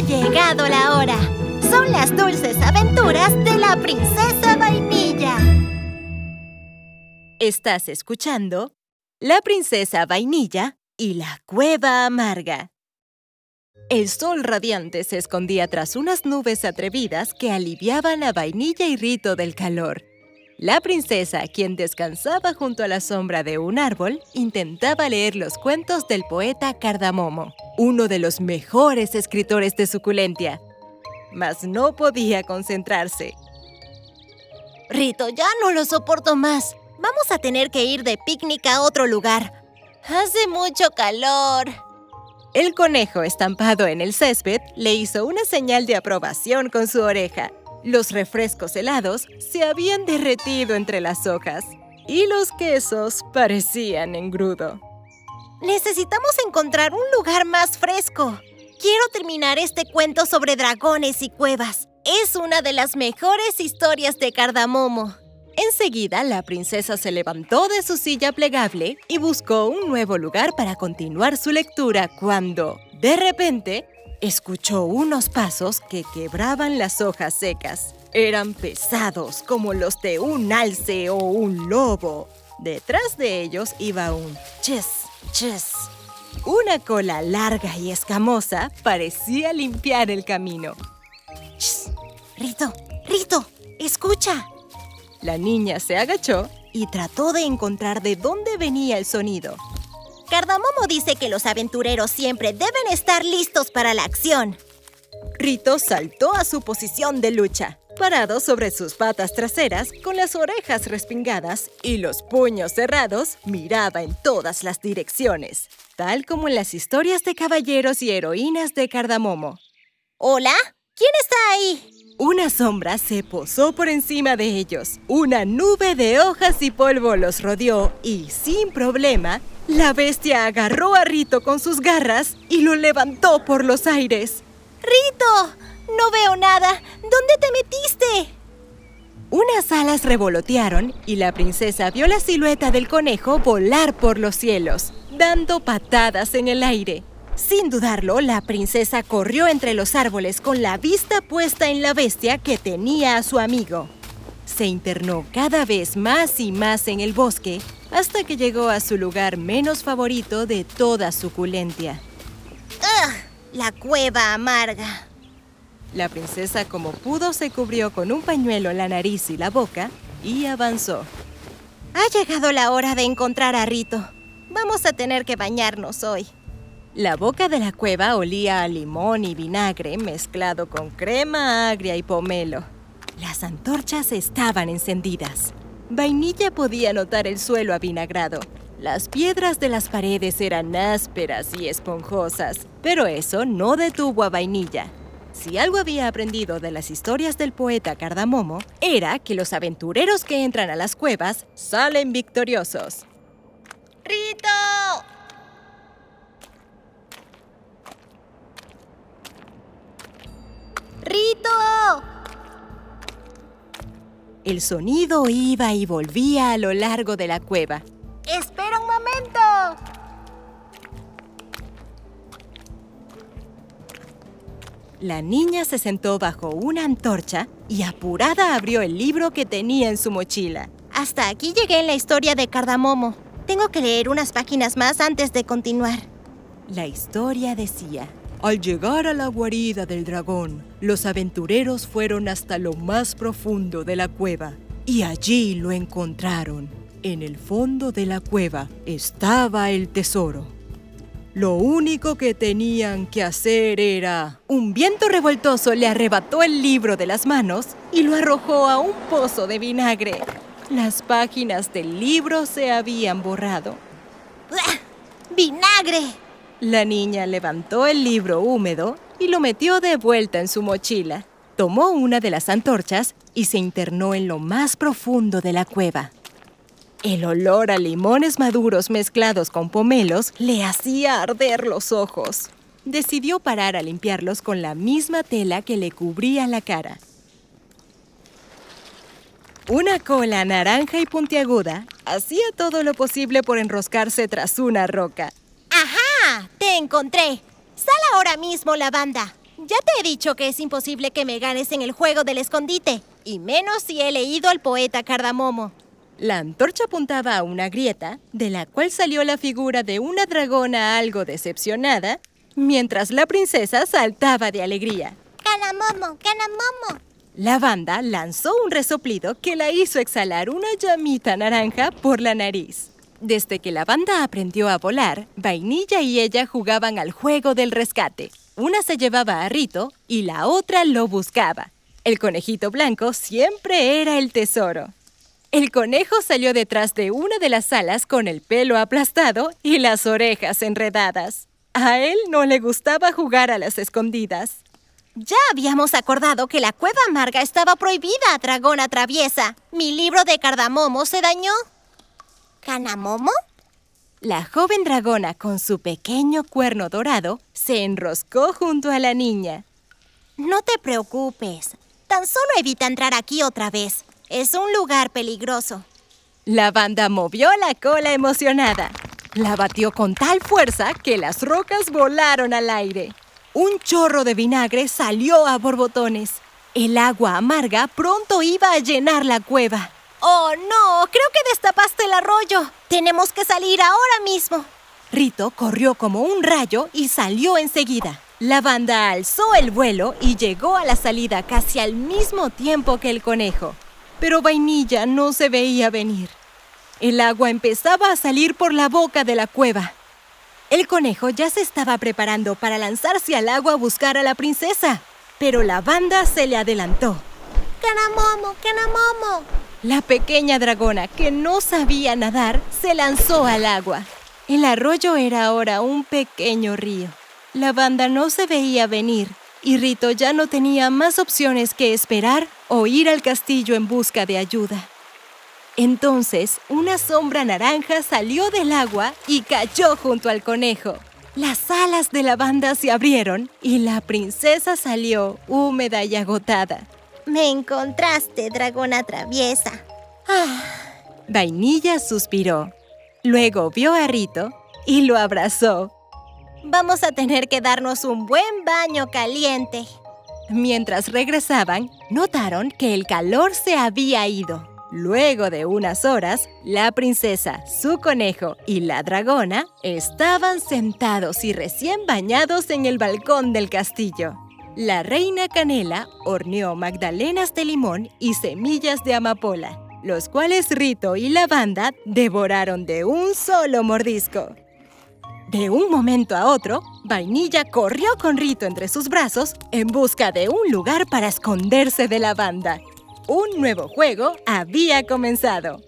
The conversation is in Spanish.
Ha llegado la hora. Son las dulces aventuras de la princesa vainilla. Estás escuchando La princesa vainilla y la cueva amarga. El sol radiante se escondía tras unas nubes atrevidas que aliviaban a Vainilla y Rito del calor. La princesa, quien descansaba junto a la sombra de un árbol, intentaba leer los cuentos del poeta Cardamomo, uno de los mejores escritores de suculentia. Mas no podía concentrarse. Rito, ya no lo soporto más. Vamos a tener que ir de picnic a otro lugar. Hace mucho calor. El conejo estampado en el césped le hizo una señal de aprobación con su oreja. Los refrescos helados se habían derretido entre las hojas y los quesos parecían engrudo. Necesitamos encontrar un lugar más fresco. Quiero terminar este cuento sobre dragones y cuevas. Es una de las mejores historias de Cardamomo. Enseguida, la princesa se levantó de su silla plegable y buscó un nuevo lugar para continuar su lectura cuando, de repente, escuchó unos pasos que quebraban las hojas secas. Eran pesados como los de un alce o un lobo. Detrás de ellos iba un ches, ches. Una cola larga y escamosa parecía limpiar el camino. Shh. Rito, Rito, escucha. La niña se agachó y trató de encontrar de dónde venía el sonido. Cardamomo dice que los aventureros siempre deben estar listos para la acción. Rito saltó a su posición de lucha, parado sobre sus patas traseras, con las orejas respingadas y los puños cerrados, miraba en todas las direcciones, tal como en las historias de caballeros y heroínas de Cardamomo. ¿Hola? ¿Quién está ahí? Una sombra se posó por encima de ellos. Una nube de hojas y polvo los rodeó y, sin problema, la bestia agarró a Rito con sus garras y lo levantó por los aires. ¡Rito! No veo nada. ¿Dónde te metiste? Unas alas revolotearon y la princesa vio la silueta del conejo volar por los cielos, dando patadas en el aire. Sin dudarlo, la princesa corrió entre los árboles con la vista puesta en la bestia que tenía a su amigo. Se internó cada vez más y más en el bosque hasta que llegó a su lugar menos favorito de toda suculentia. ¡Ugh! La cueva amarga. La princesa como pudo se cubrió con un pañuelo la nariz y la boca y avanzó. Ha llegado la hora de encontrar a Rito. Vamos a tener que bañarnos hoy. La boca de la cueva olía a limón y vinagre mezclado con crema agria y pomelo. Las antorchas estaban encendidas. Vainilla podía notar el suelo avinagrado. Las piedras de las paredes eran ásperas y esponjosas, pero eso no detuvo a Vainilla. Si algo había aprendido de las historias del poeta Cardamomo, era que los aventureros que entran a las cuevas salen victoriosos. ¡Rito! El sonido iba y volvía a lo largo de la cueva. ¡Espera un momento! La niña se sentó bajo una antorcha y apurada abrió el libro que tenía en su mochila. Hasta aquí llegué en la historia de Cardamomo. Tengo que leer unas páginas más antes de continuar. La historia decía, al llegar a la guarida del dragón, los aventureros fueron hasta lo más profundo de la cueva y allí lo encontraron. En el fondo de la cueva estaba el tesoro. Lo único que tenían que hacer era... Un viento revoltoso le arrebató el libro de las manos y lo arrojó a un pozo de vinagre. Las páginas del libro se habían borrado. ¡Vinagre! La niña levantó el libro húmedo y lo metió de vuelta en su mochila. Tomó una de las antorchas y se internó en lo más profundo de la cueva. El olor a limones maduros mezclados con pomelos le hacía arder los ojos. Decidió parar a limpiarlos con la misma tela que le cubría la cara. Una cola naranja y puntiaguda hacía todo lo posible por enroscarse tras una roca. ¡Ajá! ¡Te encontré! ¡Sal ahora mismo, lavanda! Ya te he dicho que es imposible que me ganes en el juego del escondite, y menos si he leído al poeta Cardamomo. La antorcha apuntaba a una grieta, de la cual salió la figura de una dragona algo decepcionada, mientras la princesa saltaba de alegría. ¡Cardamomo! ¡Cardamomo! La banda lanzó un resoplido que la hizo exhalar una llamita naranja por la nariz. Desde que la banda aprendió a volar, Vainilla y ella jugaban al juego del rescate. Una se llevaba a Rito y la otra lo buscaba. El conejito blanco siempre era el tesoro. El conejo salió detrás de una de las alas con el pelo aplastado y las orejas enredadas. A él no le gustaba jugar a las escondidas. Ya habíamos acordado que la cueva amarga estaba prohibida, dragona traviesa. Mi libro de cardamomo se dañó. ¿Canamomo? La joven dragona, con su pequeño cuerno dorado, se enroscó junto a la niña. No te preocupes. Tan solo evita entrar aquí otra vez. Es un lugar peligroso. La banda movió la cola emocionada. La batió con tal fuerza que las rocas volaron al aire. Un chorro de vinagre salió a borbotones. El agua amarga pronto iba a llenar la cueva. ¡Oh, no! Creo que destapaste el arroyo. Tenemos que salir ahora mismo. Rito corrió como un rayo y salió enseguida. La banda alzó el vuelo y llegó a la salida casi al mismo tiempo que el conejo. Pero Vainilla no se veía venir. El agua empezaba a salir por la boca de la cueva. El conejo ya se estaba preparando para lanzarse al agua a buscar a la princesa, pero la banda se le adelantó. ¡Canamomo! ¡Canamomo! La pequeña dragona, que no sabía nadar, se lanzó al agua. El arroyo era ahora un pequeño río. La banda no se veía venir y Rito ya no tenía más opciones que esperar o ir al castillo en busca de ayuda. Entonces, una sombra naranja salió del agua y cayó junto al conejo. Las alas de la banda se abrieron y la princesa salió húmeda y agotada. Me encontraste, dragona traviesa. Ah. Vainilla suspiró. Luego vio a Rito y lo abrazó. Vamos a tener que darnos un buen baño caliente. Mientras regresaban, notaron que el calor se había ido. Luego de unas horas, la princesa, su conejo y la dragona estaban sentados y recién bañados en el balcón del castillo. La reina Canela horneó magdalenas de limón y semillas de amapola, los cuales Rito y la banda devoraron de un solo mordisco. De un momento a otro, Vainilla corrió con Rito entre sus brazos en busca de un lugar para esconderse de la banda un nuevo juego había comenzado.